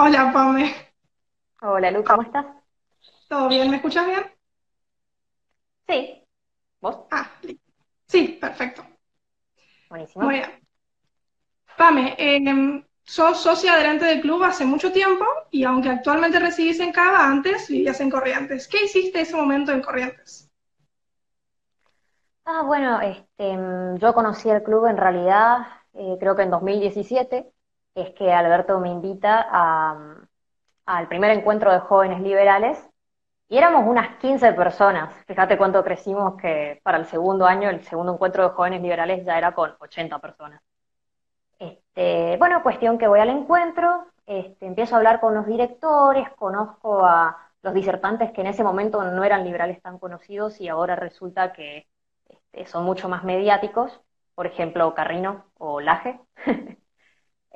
Hola, Pame. Hola, Lu, ¿cómo estás? ¿Todo bien? ¿Me escuchas bien? Sí. ¿Vos? Ah, sí, perfecto. Muy Buenísimo. bien. Pame, em, sos socia adelante del club hace mucho tiempo y aunque actualmente residís en Cava, antes vivías en Corrientes. ¿Qué hiciste ese momento en Corrientes? Ah, bueno, este, mm, yo conocí el club en realidad, eh, creo que en 2017, es que Alberto me invita al primer encuentro de jóvenes liberales y éramos unas 15 personas. Fíjate cuánto crecimos que para el segundo año, el segundo encuentro de jóvenes liberales ya era con 80 personas. Este, bueno, cuestión que voy al encuentro, este, empiezo a hablar con los directores, conozco a los disertantes que en ese momento no eran liberales tan conocidos y ahora resulta que este, son mucho más mediáticos, por ejemplo, Carrino o Laje.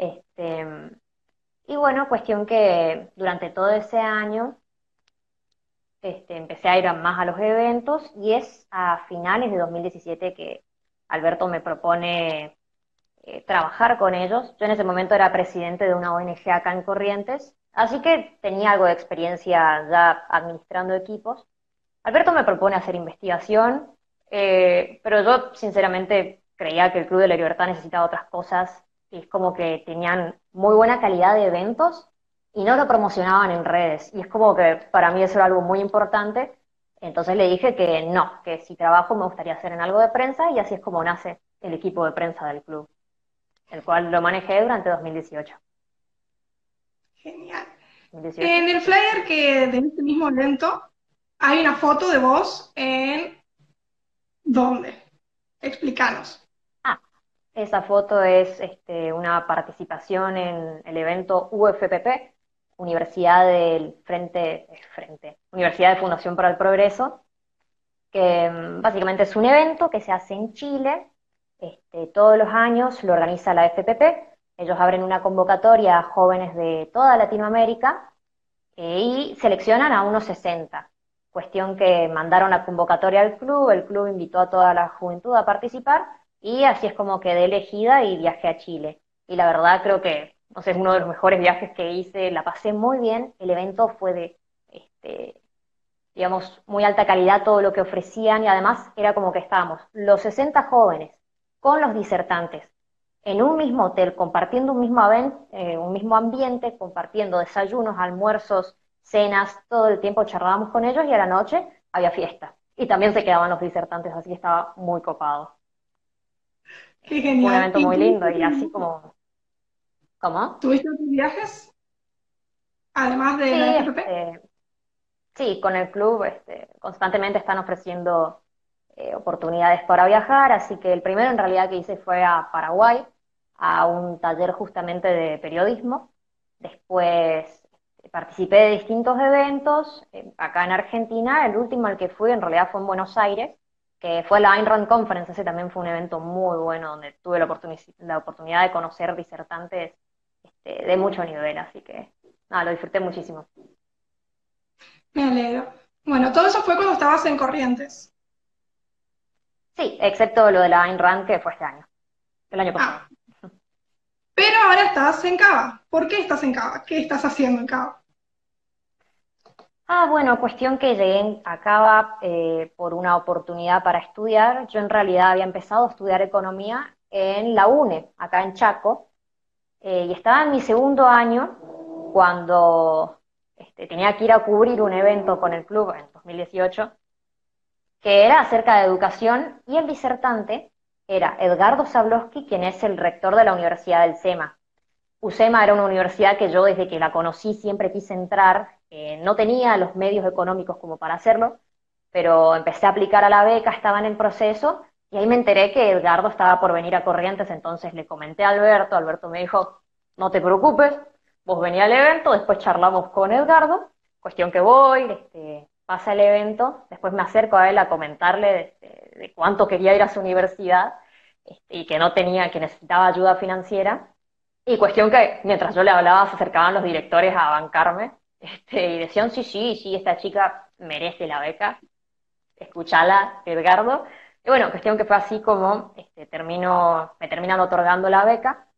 Este, y bueno, cuestión que durante todo ese año este, empecé a ir más a los eventos y es a finales de 2017 que Alberto me propone eh, trabajar con ellos. Yo en ese momento era presidente de una ONG acá en Corrientes, así que tenía algo de experiencia ya administrando equipos. Alberto me propone hacer investigación, eh, pero yo sinceramente creía que el Club de la Libertad necesitaba otras cosas y es como que tenían muy buena calidad de eventos y no lo promocionaban en redes. Y es como que para mí eso era algo muy importante. Entonces le dije que no, que si trabajo me gustaría hacer en algo de prensa y así es como nace el equipo de prensa del club el cual lo manejé durante 2018. Genial. 2018. En el flyer que de este mismo evento hay una foto de vos en ¿dónde? Explícanos. Esa foto es este, una participación en el evento UFPP, Universidad del Frente, eh, Frente, Universidad de Fundación para el Progreso, que mm, básicamente es un evento que se hace en Chile, este, todos los años lo organiza la FPP, ellos abren una convocatoria a jóvenes de toda Latinoamérica eh, y seleccionan a unos 60. Cuestión que mandaron la convocatoria al club, el club invitó a toda la juventud a participar y así es como quedé elegida y viajé a Chile. Y la verdad creo que, no sé, es uno de los mejores viajes que hice, la pasé muy bien, el evento fue de, este, digamos, muy alta calidad todo lo que ofrecían y además era como que estábamos los 60 jóvenes con los disertantes en un mismo hotel, compartiendo un mismo, eh, un mismo ambiente, compartiendo desayunos, almuerzos, cenas, todo el tiempo charlábamos con ellos y a la noche había fiesta. Y también se quedaban los disertantes, así que estaba muy copado. Qué Fue un genial. evento ¿Y muy lindo y así como, ¿cómo? tuviste otros viajes además de la Sí, FPP? este, sí, con el club este, constantemente están ofreciendo eh, oportunidades para viajar, así que el primero en realidad que hice fue a Paraguay, a un taller justamente de periodismo. Después eh, participé de distintos eventos eh, acá en Argentina. El último al que fui en realidad fue en Buenos Aires, que fue la Ayn Rand Conference. Ese también fue un evento muy bueno donde tuve la la oportunidad de conocer disertantes este, de mucho nivel, así que nada, lo disfruté muchísimo. Me alegro. Bueno, todo eso fue cuando estabas en Corrientes. Sí, excepto lo de la Ayn Rand que fue este año, el año pasado. Ah, pero ahora estás en Cava. ¿Por qué estás en Cava? ¿Qué estás haciendo en Cava? Ah, bueno, cuestión que llegué acá eh, por una oportunidad para estudiar. Yo en realidad había empezado a estudiar economía en la UNE, acá en Chaco, eh, y estaba en mi segundo año cuando este, tenía que ir a cubrir un evento con el club en 2018, que era acerca de educación, y el disertante era Edgardo Zablowski, quien es el rector de la Universidad del SEMA. UCEMA era una universidad que yo desde que la conocí siempre quise entrar, no tenía los medios económicos como para hacerlo, pero empecé a aplicar a la beca, estaba en el proceso y ahí me enteré que Edgardo estaba por venir a Corrientes, entonces le comenté a Alberto, Alberto me dijo, no te preocupes, vos vení al evento, después charlamos con Edgardo, cuestión que voy, este, pasa el evento, después me acerco a él a comentarle de, de- de cuánto quería ir a su universidad este, y que no tenía, que necesitaba ayuda financiera. Y cuestión que mientras yo le hablaba se acercaban los directores a bancarme este, y decían, sí, sí, sí, esta chica merece la beca, escúchala, Edgardo. Y bueno, cuestión que fue así como este, termino, me terminan otorgando la beca.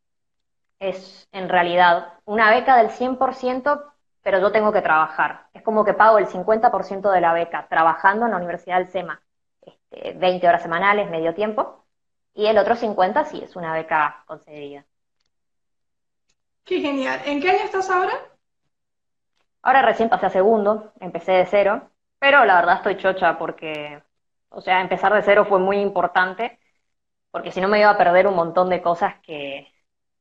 es en realidad una beca del 100%, pero yo tengo que trabajar. Es como que pago el 50% de la beca trabajando en la Universidad del SEMA, este, 20 horas semanales, medio tiempo, y el otro 50% sí es una beca concedida. Qué genial. ¿En qué año estás ahora? Ahora recién pasé a segundo, empecé de cero, pero la verdad estoy chocha porque, o sea, empezar de cero fue muy importante, porque si no me iba a perder un montón de cosas que,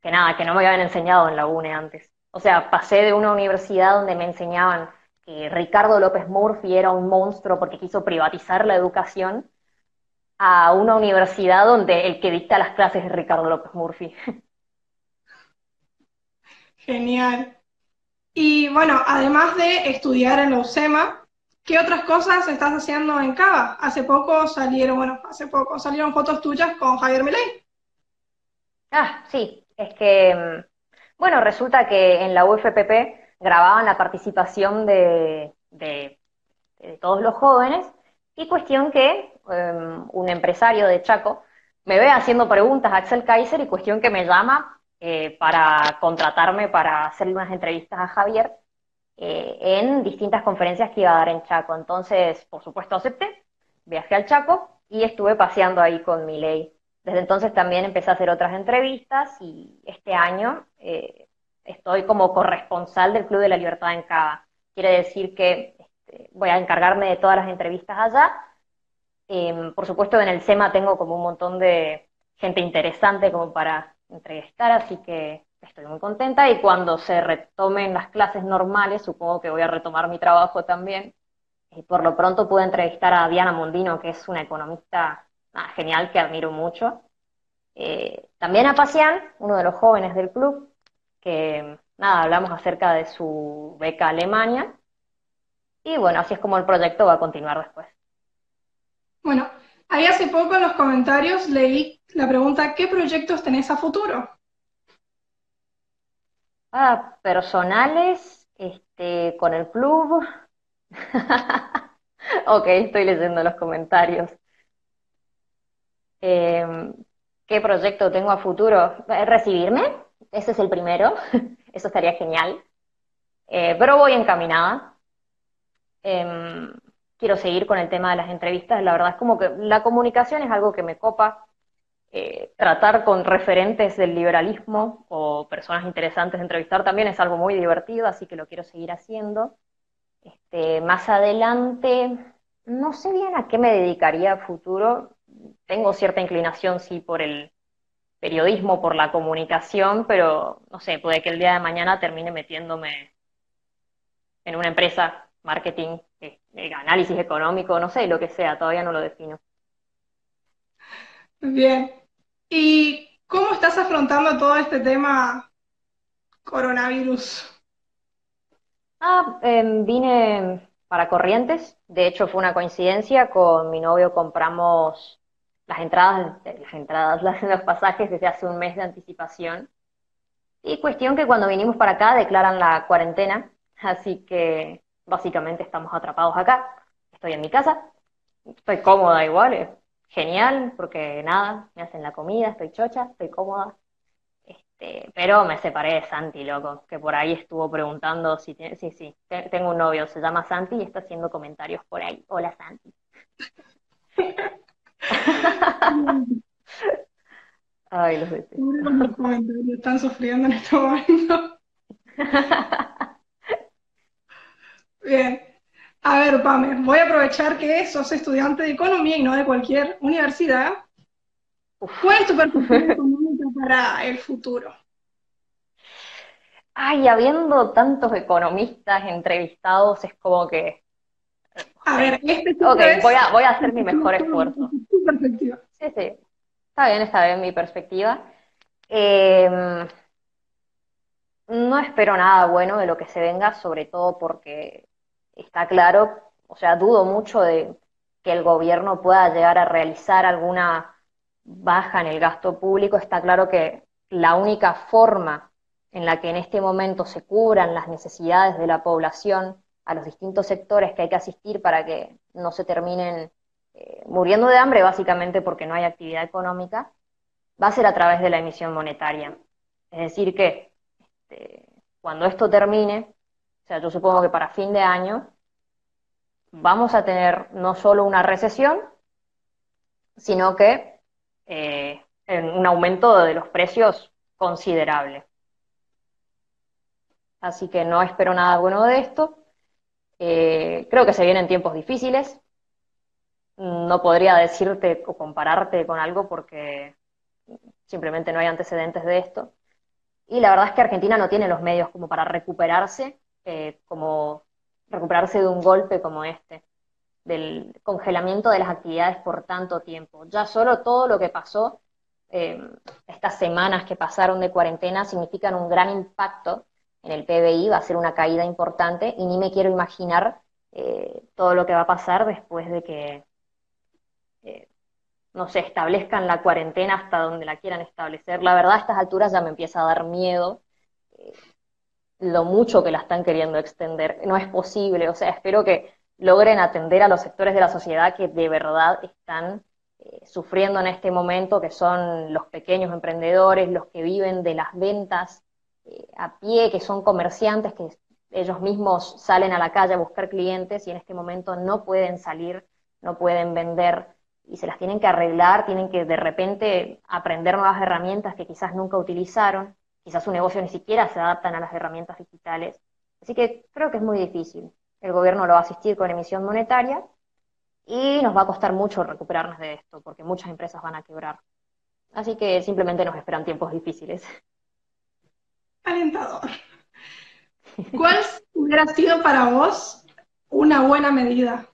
que nada, que no me habían enseñado en la UNE antes. O sea, pasé de una universidad donde me enseñaban que Ricardo López Murphy era un monstruo porque quiso privatizar la educación, a una universidad donde el que dicta las clases es Ricardo López Murphy. Genial. Y bueno, además de estudiar en la UCEMA, ¿qué otras cosas estás haciendo en Cava? Hace poco salieron, bueno, hace poco salieron fotos tuyas con Javier Milei. Ah, sí, es que, mm, bueno, resulta que en la UFPP grababan la participación de, de, todos los jóvenes y cuestión que em, un empresario de Chaco me ve haciendo preguntas a Axel Kaiser y cuestión que me llama eh, para contratarme para hacerle unas entrevistas a Javier eh, en distintas conferencias que iba a dar en Chaco. Entonces, por supuesto, acepté, viajé al Chaco y estuve paseando ahí con mi ley. Desde entonces también empecé a hacer otras entrevistas y este año eh, estoy como corresponsal del Club de la Libertad en Cava. Quiere decir que este, voy a encargarme de todas las entrevistas allá. Em, por supuesto, en el SEMA tengo como un montón de gente interesante como para entrevistar, así que estoy muy contenta y cuando se retomen las clases normales, supongo que voy a retomar mi trabajo también. Y por lo pronto pude entrevistar a Diana Mondino, que es una economista genial que admiro mucho. Eh, también a Pasian, uno de los jóvenes del club, que nada, hablamos acerca de su beca Alemania. Y bueno, así es como el proyecto va a continuar después. Bueno, ahí hace poco en los comentarios leí la pregunta, ¿qué proyectos tenés a futuro? Ah, personales, este, con el club. ok, estoy leyendo los comentarios. Em, ¿Qué proyecto tengo a futuro? Eh, recibirme, ese es el primero, eso estaría genial. Eh, pero voy encaminada. Em, quiero seguir con el tema de las entrevistas, la verdad es como que la comunicación es algo que me copa, eh, tratar con referentes del liberalismo o personas interesantes de entrevistar también es algo muy divertido, así que lo quiero seguir haciendo. Este, más adelante, no sé bien a qué me dedicaría futuro. Tengo cierta inclinación, sí, por el periodismo, por la comunicación, pero no sé, puede que el día de mañana termine metiéndome en una empresa, marketing, eh, análisis económico, no sé, lo que sea, todavía no lo defino. Bien. ¿Y cómo estás afrontando todo este tema coronavirus? Ah, em, vine para Corrientes, de hecho fue una coincidencia, con mi novio compramos las entradas, las entradas, los pasajes desde hace un mes de anticipación. Y cuestión que cuando vinimos para acá declaran la cuarentena, así que básicamente estamos atrapados acá. Estoy en mi casa, estoy cómoda igual, eh genial, porque nada, me hacen la comida, estoy chocha, estoy cómoda. Este, pero me separé de Santi, loco, que por ahí estuvo preguntando si tiene, sí, sí, tengo un novio, se llama Santi y está haciendo comentarios por ahí. Hola Santi. Ay, los. Los comentarios están sufriendo en este momento. Bien. A ver, Pame, voy a aprovechar que sos estudiante de economía y no de cualquier universidad. ¿Cuál es tu perspectiva económica para el futuro? Ay, habiendo tantos economistas entrevistados, es como que. A ver, este Ok, voy, a, voy a hacer mi mejor esfuerzo. Tu perspectiva. Sí, sí. Está bien, está bien mi perspectiva. Em, no espero nada bueno de lo que se venga, sobre todo porque está claro, o sea, dudo mucho de que el gobierno pueda llegar a realizar alguna baja en el gasto público. Está claro que la única forma en la que en este momento se cubran las necesidades de la población a los distintos sectores que hay que asistir para que no se terminen eh, muriendo de hambre, básicamente porque no hay actividad económica, va a ser a través de la emisión monetaria. Es decir, que este, cuando esto termine, o sea, yo supongo que para fin de año, vamos a tener no solo una recesión, sino que eh, un aumento de los precios considerable. Así que no espero nada bueno de esto. Eh, creo que se vienen tiempos difíciles. No podría decirte o compararte con algo porque simplemente no hay antecedentes de esto. Y la verdad es que Argentina no tiene los medios como para recuperarse, eh, como recuperarse de un golpe como este, del congelamiento de las actividades por tanto tiempo. Ya solo todo lo que pasó, eh, estas semanas que pasaron de cuarentena, significan un gran impacto en el PBI, va a ser una caída importante y ni me quiero imaginar eh, todo lo que va a pasar después de que no se establezcan la cuarentena hasta donde la quieran establecer. La verdad, a estas alturas ya me empieza a dar miedo eh, lo mucho que la están queriendo extender. No es posible, o sea, espero que logren atender a los sectores de la sociedad que de verdad están eh, sufriendo en este momento, que son los pequeños emprendedores, los que viven de las ventas eh, a pie, que son comerciantes, que ellos mismos salen a la calle a buscar clientes y en este momento no pueden salir, no pueden vender y se las tienen que arreglar, tienen que de repente aprender nuevas herramientas que quizás nunca utilizaron, quizás su negocio ni siquiera se adaptan a las herramientas digitales. Así que creo que es muy difícil. El gobierno lo va a asistir con emisión monetaria y nos va a costar mucho recuperarnos de esto, porque muchas empresas van a quebrar. Así que simplemente nos esperan tiempos difíciles. Alentador. ¿Cuál hubiera sido para vos una buena medida?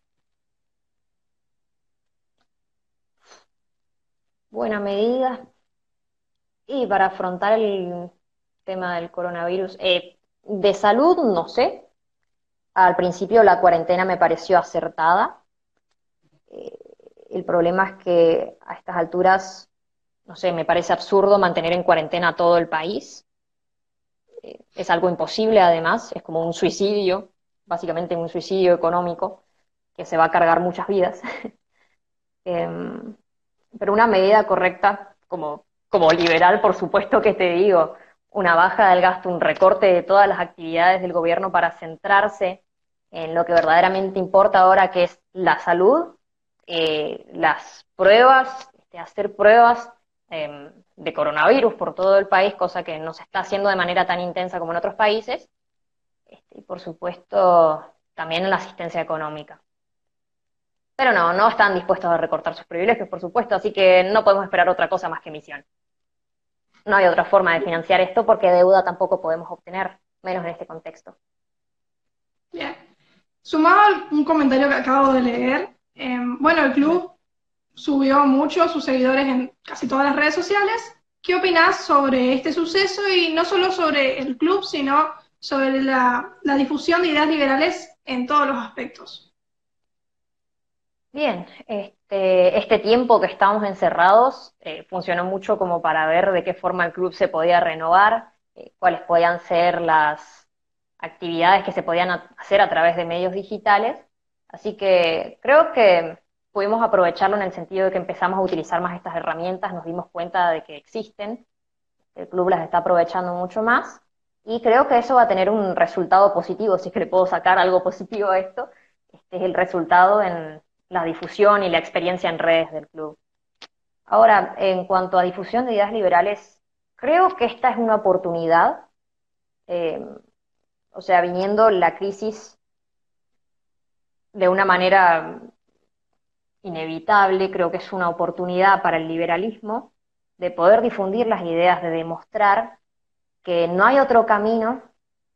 buena medida. Y para afrontar el tema del coronavirus, eh, de salud, no sé. Al principio la cuarentena me pareció acertada. Eh, el problema es que a estas alturas, no sé, me parece absurdo mantener en cuarentena todo el país. Eh, es algo imposible además, es como un suicidio, básicamente un suicidio económico que se va a cargar muchas vidas. Em, pero una medida correcta, como, como liberal, por supuesto que te digo, una baja del gasto, un recorte de todas las actividades del gobierno para centrarse en lo que verdaderamente importa ahora, que es la salud, eh, las pruebas, este, hacer pruebas em, de coronavirus por todo el país, cosa que no se está haciendo de manera tan intensa como en otros países, este, y por supuesto también en la asistencia económica. Pero no, no están dispuestos a recortar sus privilegios, por supuesto, así que no podemos esperar otra cosa más que misión. No hay otra forma de financiar esto porque deuda tampoco podemos obtener, menos en este contexto. Bien. Sumado un comentario que acabo de leer, em, bueno, el club subió mucho sus seguidores en casi todas las redes sociales. ¿Qué opinas sobre este suceso y no solo sobre el club, sino sobre la difusión de ideas liberales en todos los aspectos? Bien, este, este tiempo que estamos encerrados eh, funcionó mucho como para ver de qué forma el club se podía renovar, eh, cuáles podían ser las actividades que se podían hacer a través de medios digitales. Así que creo que pudimos aprovecharlo en el sentido de que empezamos a utilizar más estas herramientas, nos dimos cuenta de que existen, el club las está aprovechando mucho más y creo que eso va a tener un resultado positivo, si es que le puedo sacar algo positivo a esto, este es el resultado en la difusión y la experiencia en redes del club. Ahora, en cuanto a difusión de ideas liberales, creo que esta es una oportunidad, eh, o sea, viniendo la crisis de una manera inevitable, creo que es una oportunidad para el liberalismo de poder difundir las ideas, de demostrar que no hay otro camino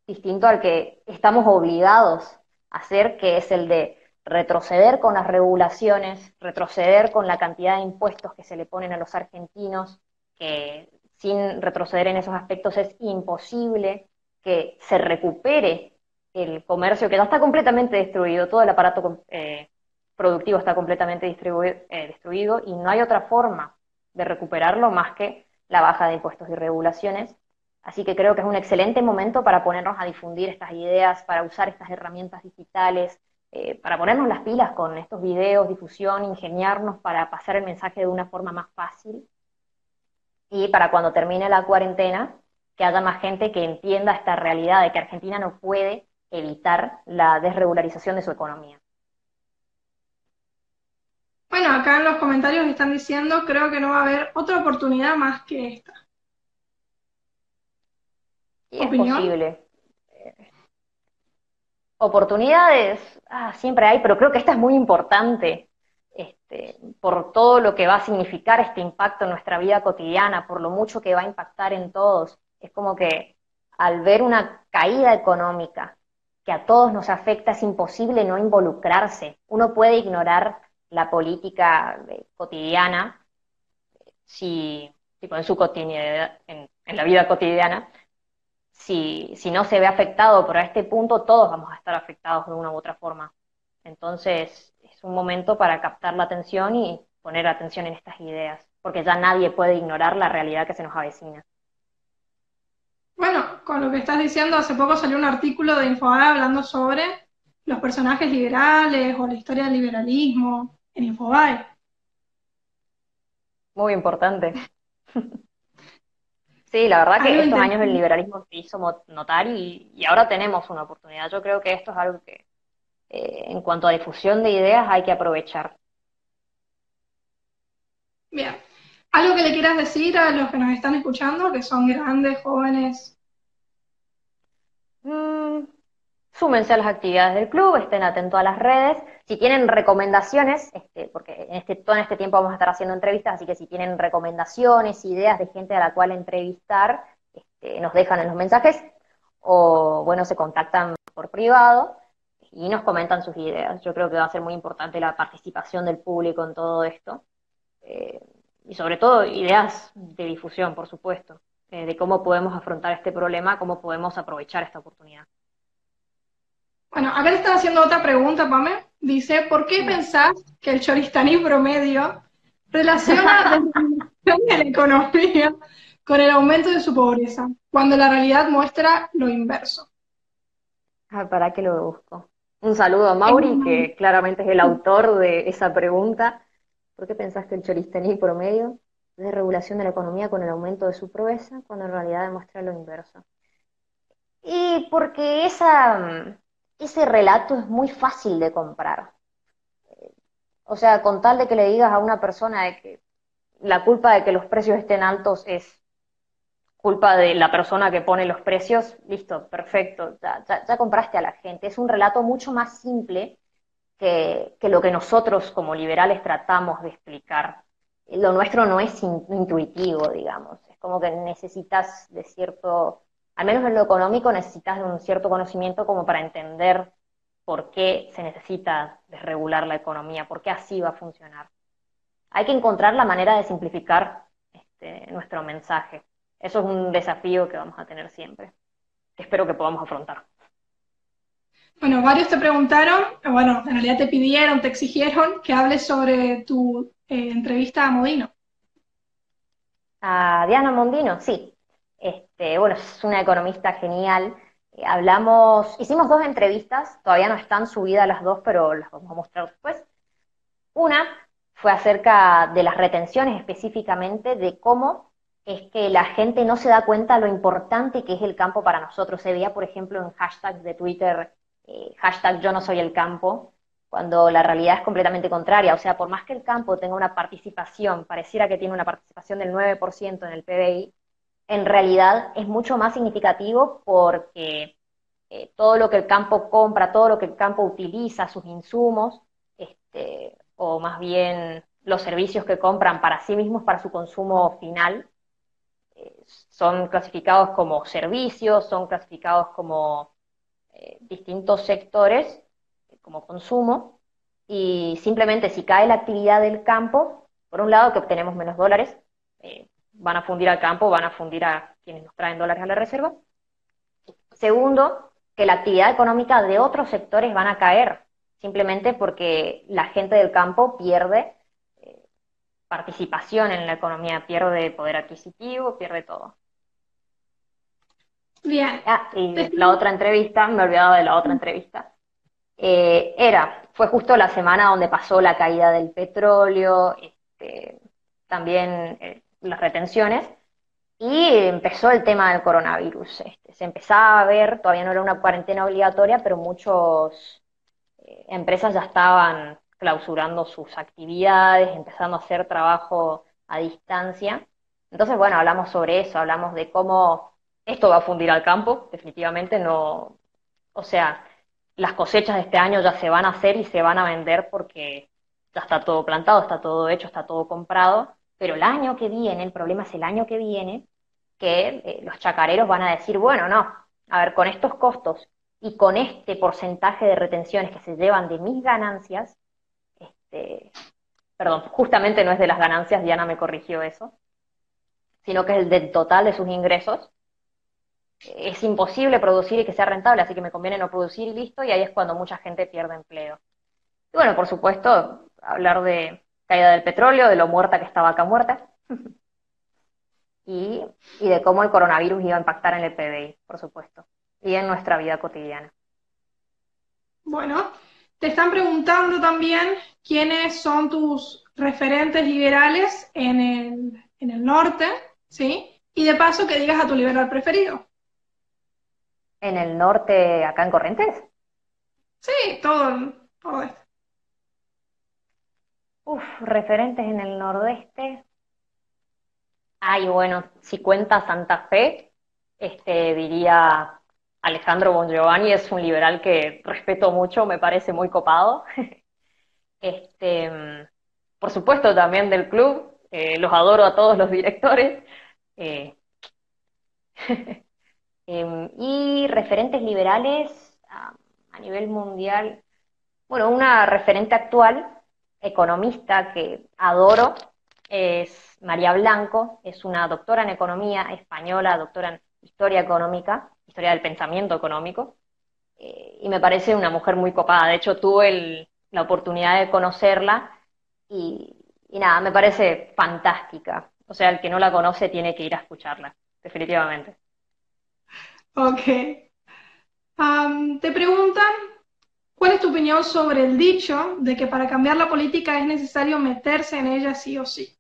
distinto al que estamos obligados a hacer, que es el de retroceder con las regulaciones, retroceder con la cantidad de impuestos que se le ponen a los argentinos, que sin retroceder en esos aspectos es imposible que se recupere el comercio que ya está completamente destruido, todo el aparato eh, productivo está completamente eh, destruido y no hay otra forma de recuperarlo más que la baja de impuestos y regulaciones. Así que creo que es un excelente momento para ponernos a difundir estas ideas, para usar estas herramientas digitales, eh, para ponernos las pilas con estos videos, difusión, ingeniarnos para pasar el mensaje de una forma más fácil. Y para cuando termine la cuarentena, que haya más gente que entienda esta realidad de que Argentina no puede evitar la desregularización de su economía. Bueno, acá en los comentarios están diciendo, creo que no va a haber otra oportunidad más que esta. es posible. Oportunidades, ah, siempre hay, pero creo que esta es muy importante este, por todo lo que va a significar este impacto en nuestra vida cotidiana, por lo mucho que va a impactar en todos. Es como que al ver una caída económica que a todos nos afecta, es imposible no involucrarse. Uno puede ignorar la política eh, cotidiana, si, tipo en su cotidianidad, en, la vida cotidiana, si, si, no se ve afectado, pero a este punto todos vamos a estar afectados de una u otra forma. Entonces, es un momento para captar la atención y poner atención en estas ideas, porque ya nadie puede ignorar la realidad que se nos avecina. Bueno, con lo que estás diciendo, hace poco salió un artículo de Infobae hablando sobre los personajes liberales o la historia del liberalismo en Infobae. Muy importante. Sí, la verdad que estos años el liberalismo se hizo notar y, ahora tenemos una oportunidad. Yo creo que esto es algo que, eh, en cuanto a difusión de ideas, hay que aprovechar. Bien. ¿Algo que le quieras decir a los que nos están escuchando, que son grandes, jóvenes? Mm, súmense a las actividades del club, estén atentos a las redes. Si tienen recomendaciones, este, porque en este, todo este tiempo vamos a estar haciendo entrevistas, así que si tienen recomendaciones, ideas de gente a la cual entrevistar, este, nos dejan en los mensajes o, bueno, se contactan por privado y nos comentan sus ideas. Yo creo que va a ser muy importante la participación del público en todo esto. Eh, y sobre todo ideas de difusión, por supuesto, eh, de cómo podemos afrontar este problema, cómo podemos aprovechar esta oportunidad. Bueno, acá le están haciendo otra pregunta, Pame. Dice, ¿por qué pensás que el choristaní promedio relaciona la de la economía con el aumento de su pobreza, cuando la realidad muestra lo inverso? Ah, ¿Para qué lo busco? Un saludo a Mauri, que claramente es el autor de esa pregunta. ¿Por qué pensás que el choristaní promedio es de regulación de la economía con el aumento de su pobreza, cuando en realidad demuestra lo inverso? Y porque esa ese relato es muy fácil de comprar. O sea, con tal de que le digas a una persona de que la culpa de que los precios estén altos es culpa de la persona que pone los precios, listo, perfecto, ya, compraste a la gente. Es un relato mucho más simple que, lo que nosotros como liberales tratamos de explicar. Lo nuestro no es intuitivo, digamos, es como que necesitas de cierto al menos en lo económico, necesitas de un cierto conocimiento como para entender por qué se necesita desregular la economía, por qué así va a funcionar. Hay que encontrar la manera de simplificar este, nuestro mensaje. Eso es un desafío que vamos a tener siempre, que espero que podamos afrontar. Bueno, varios te preguntaron, bueno, en realidad te pidieron, te exigieron que hables sobre tu eh, entrevista a Modino. A Diana Mondino, sí. Este, bueno, es una economista genial. Eh, hablamos, hicimos dos entrevistas, todavía no están subidas las dos, pero las vamos a mostrar después. Una fue acerca de las retenciones específicamente, de cómo es que la gente no se da cuenta lo importante que es el campo para nosotros. Se veía, por ejemplo, en hashtags de Twitter, eh, hashtag yo no soy el campo, cuando la realidad es completamente contraria. O sea, por más que el campo tenga una participación, pareciera que tiene una participación del 9% en el PBI, en realidad es mucho más significativo porque eh, todo lo que el campo compra, todo lo que el campo utiliza, sus insumos, este, o más bien los servicios que compran para sí mismos, para su consumo final, eh, son clasificados como servicios, son clasificados como eh, distintos sectores, como consumo, y simplemente si cae la actividad del campo, por un lado que obtenemos menos dólares, van a fundir al campo, van a fundir a quienes nos traen dólares a la reserva. Segundo, que la actividad económica de otros sectores van a caer, simplemente porque la gente del campo pierde eh, participación en la economía, pierde poder adquisitivo, pierde todo. Bien. Ah, y la otra entrevista, me he olvidado de la otra entrevista, eh, era, fue justo la semana donde pasó la caída del petróleo, este, también eh, las retenciones, y empezó el tema del coronavirus. Este, se empezaba a ver, todavía no era una cuarentena obligatoria, pero muchas eh, empresas ya estaban clausurando sus actividades, empezando a hacer trabajo a distancia. Entonces, bueno, hablamos sobre eso, hablamos de cómo esto va a fundir al campo, definitivamente no, o sea, las cosechas de este año ya se van a hacer y se van a vender porque ya está todo plantado, está todo hecho, está todo comprado, pero el año que viene, el problema es el año que viene, que eh, los chacareros van a decir, bueno, no, a ver, con estos costos y con este porcentaje de retenciones que se llevan de mis ganancias, este, perdón, justamente no es de las ganancias, Diana me corrigió eso, sino que es el del total de sus ingresos, es imposible producir y que sea rentable, así que me conviene no producir y listo, y ahí es cuando mucha gente pierde empleo. Y bueno, por supuesto, hablar de caída del petróleo, de lo muerta que estaba acá muerta, y, y de cómo el coronavirus iba a impactar en el PBI, por supuesto, y en nuestra vida cotidiana. Bueno, te están preguntando también quiénes son tus referentes liberales en el, en el norte, ¿sí? Y de paso que digas a tu liberal preferido. ¿En el norte, acá en Corrientes? Sí, todo, todo esto. Uf, referentes en el nordeste. Ay, bueno, si cuenta Santa Fe, este, diría Alejandro Bongiovanni, es un liberal que respeto mucho, me parece muy copado. Este, por supuesto, también del club, eh, los adoro a todos los directores. Eh, em, y referentes liberales a, a nivel mundial, bueno, una referente actual, economista que adoro, es María Blanco, es una doctora en economía española, doctora en historia económica, historia del pensamiento económico, eh, y me parece una mujer muy copada. De hecho, tuve la oportunidad de conocerla y, nada, me parece fantástica. O sea, el que no la conoce tiene que ir a escucharla, definitivamente. Ok. te preguntan, ¿cuál es tu opinión sobre el dicho de que para cambiar la política es necesario meterse en ella sí o sí?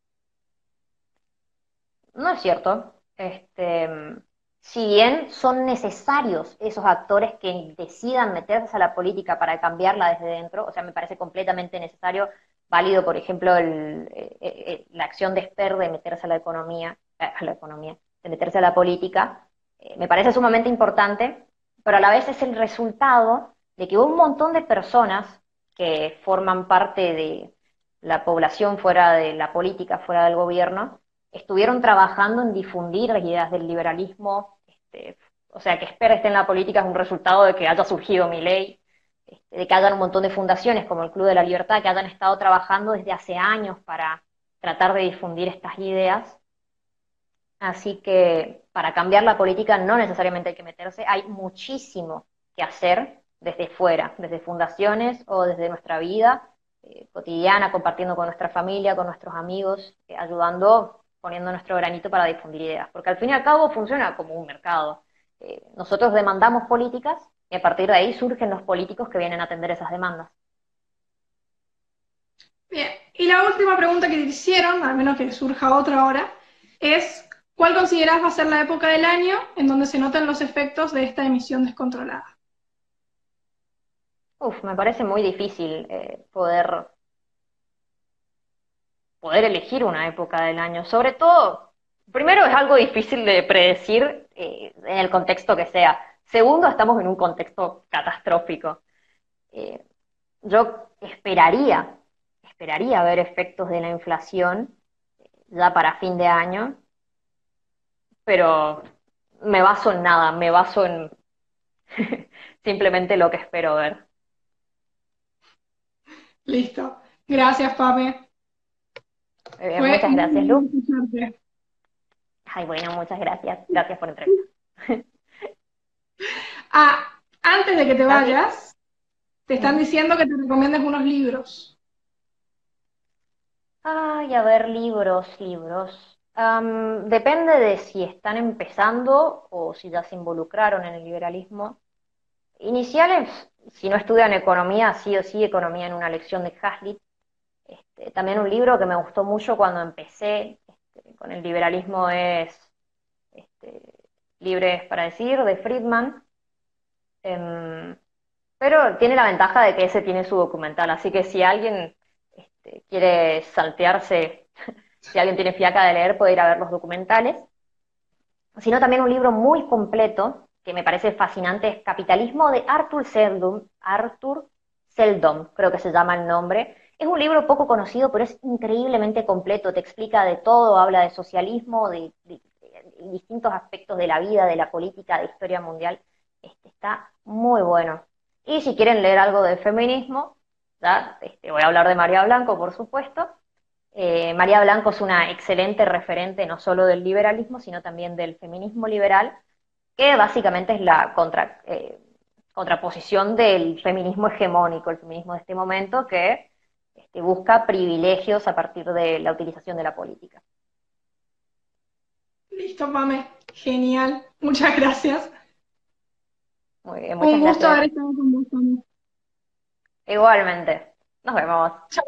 No es cierto. Este, si bien son necesarios esos actores que decidan meterse a la política para cambiarla desde dentro, o sea, me parece completamente necesario, válido, por ejemplo, el, eh, eh, eh, la acción de Esper de meterse a la economía, a la economía, de meterse a la política, me parece sumamente importante, pero a la vez es el resultado de que un montón de personas que forman parte de la población fuera de la política, fuera del gobierno, estuvieron trabajando en difundir las ideas del liberalismo, este, o sea, que Esper esté en la política es un resultado de que haya surgido mi ley, este, de que hayan un montón de fundaciones como el Club de la Libertad que hayan estado trabajando desde hace años para tratar de difundir estas ideas. Así que para cambiar la política no necesariamente hay que meterse, hay muchísimo que hacer desde fuera, desde fundaciones o desde nuestra vida eh, cotidiana, compartiendo con nuestra familia, con nuestros amigos, eh, ayudando poniendo nuestro granito para difundir ideas, porque al fin y al cabo funciona como un mercado. Eh, nosotros demandamos políticas y a partir de ahí surgen los políticos que vienen a atender esas demandas. Bien, y la última pregunta que te hicieron, al menos que surja otra ahora, es ¿cuál consideras va a ser la época del año en donde se notan los efectos de esta emisión descontrolada? Me parece muy difícil eh, poder poder elegir una época del año. Sobre todo, primero es algo difícil de predecir eh, en el contexto que sea. Segundo, estamos en un contexto catastrófico. Eh, yo esperaría, esperaría ver efectos de la inflación ya para fin de año, pero me baso en nada, me baso en simplemente lo que espero ver. Listo. Gracias, Pame. Muchas gracias, Lu. Ay, bueno, muchas gracias. Gracias por la entrevista. ah, antes de que te vayas, te están diciendo que te recomiendes unos libros. Ay, a ver, libros, libros. depende de si están empezando o si ya se involucraron en el liberalismo. Iniciales, si no estudian economía, sí o sí economía en una lección de Hazlitt, este, también un libro que me gustó mucho cuando empecé este, con el liberalismo es este, libres para decir, de Friedman. Em, pero tiene la ventaja de que ese tiene su documental, así que si alguien este, quiere saltearse, si alguien tiene fiaca de leer, puede ir a ver los documentales. Sino también un libro muy completo, que me parece fascinante, es Capitalismo de Arthur Seldom, Arthur Seldom, creo que se llama el nombre. Es un libro poco conocido, pero es increíblemente completo, te explica de todo, habla de socialismo, de, distintos aspectos de la vida, de la política, de historia mundial. Este, está muy bueno. Y si quieren leer algo de feminismo, este, voy a hablar de María Blanco, por supuesto. Eh, María Blanco es una excelente referente no solo del liberalismo, sino también del feminismo liberal, que básicamente es la contra, eh, contraposición del feminismo hegemónico, el feminismo de este momento, que este, busca privilegios a partir de la utilización de la política. Listo, Pame. Genial. Muchas gracias. Muy bien, muchas Un gusto haber estado con vos, Igualmente. Nos vemos. Chao.